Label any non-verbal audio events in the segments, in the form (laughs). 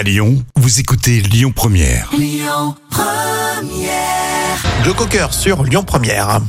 À Lyon, vous écoutez Lyon Première. Joe Cocker sur Lyon Première.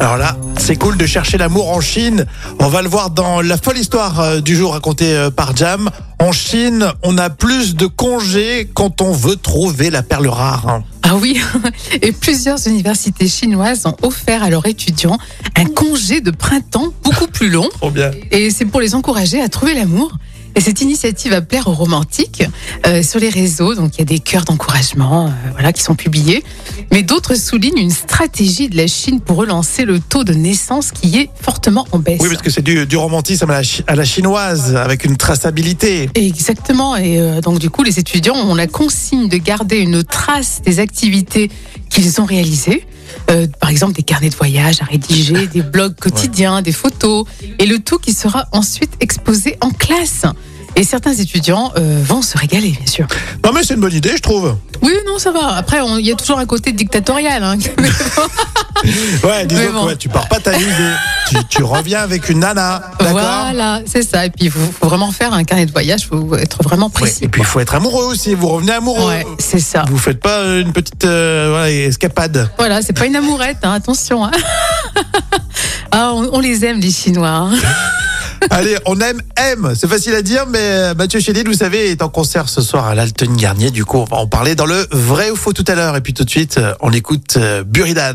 Alors là, c'est cool de chercher l'amour en Chine. On va le voir dans la folle histoire euh, du jour racontée euh, par Jam. En Chine, on a plus de congés quand on veut trouver la perle rare. Ah oui, (laughs) et plusieurs universités chinoises ont offert à leurs étudiants un congé de printemps beaucoup plus long. Trop bien. Et c'est pour les encourager à trouver l'amour. Et cette initiative va plaire aux romantiques euh, sur les réseaux. Donc il y a des cœurs d'encouragement, euh, voilà, qui sont publiés. Mais d'autres soulignent une stratégie de la Chine pour relancer le taux de naissance qui est fortement en baisse. Oui, parce que c'est du, du romantisme à la, chi- à la chinoise, avec une traçabilité. Exactement. Et euh, donc, du coup, les étudiants ont la consigne de garder une trace des activités qu'ils ont réalisées. Euh, par exemple, des carnets de voyage à rédiger, (laughs) des blogs quotidiens, des photos, et le tout qui sera ensuite exposé en classe. Et certains étudiants euh, vont se régaler, bien sûr. Non mais c'est une bonne idée, je trouve. Oui, non, ça va. Après, il y a toujours un côté dictatorial. Hein. (laughs) (laughs) Ouais, disons que bon. ouais, tu pars pas t'amuser. tu, tu reviens avec une nana. Voilà, c'est ça. Et puis, il faut, faut vraiment faire un carnet de voyage. Il faut être vraiment Ouais, précis. Et puis il faut être amoureux aussi. Vous revenez amoureux. Ouais, c'est ça. Vous faites pas euh, une petite euh, voilà, escapade. Voilà, c'est pas une amourette, hein, attention. hein. (laughs) ah, on, on les aime, les Chinois. hein. (laughs) Allez, on aime M. C'est facile à dire, mais euh, Mathieu Chédid, vous savez, est en concert ce soir à l'Alton Garnier. Du coup, on va en parler dans le vrai ou faux tout à l'heure. Et puis tout de suite, euh, on écoute Buridan.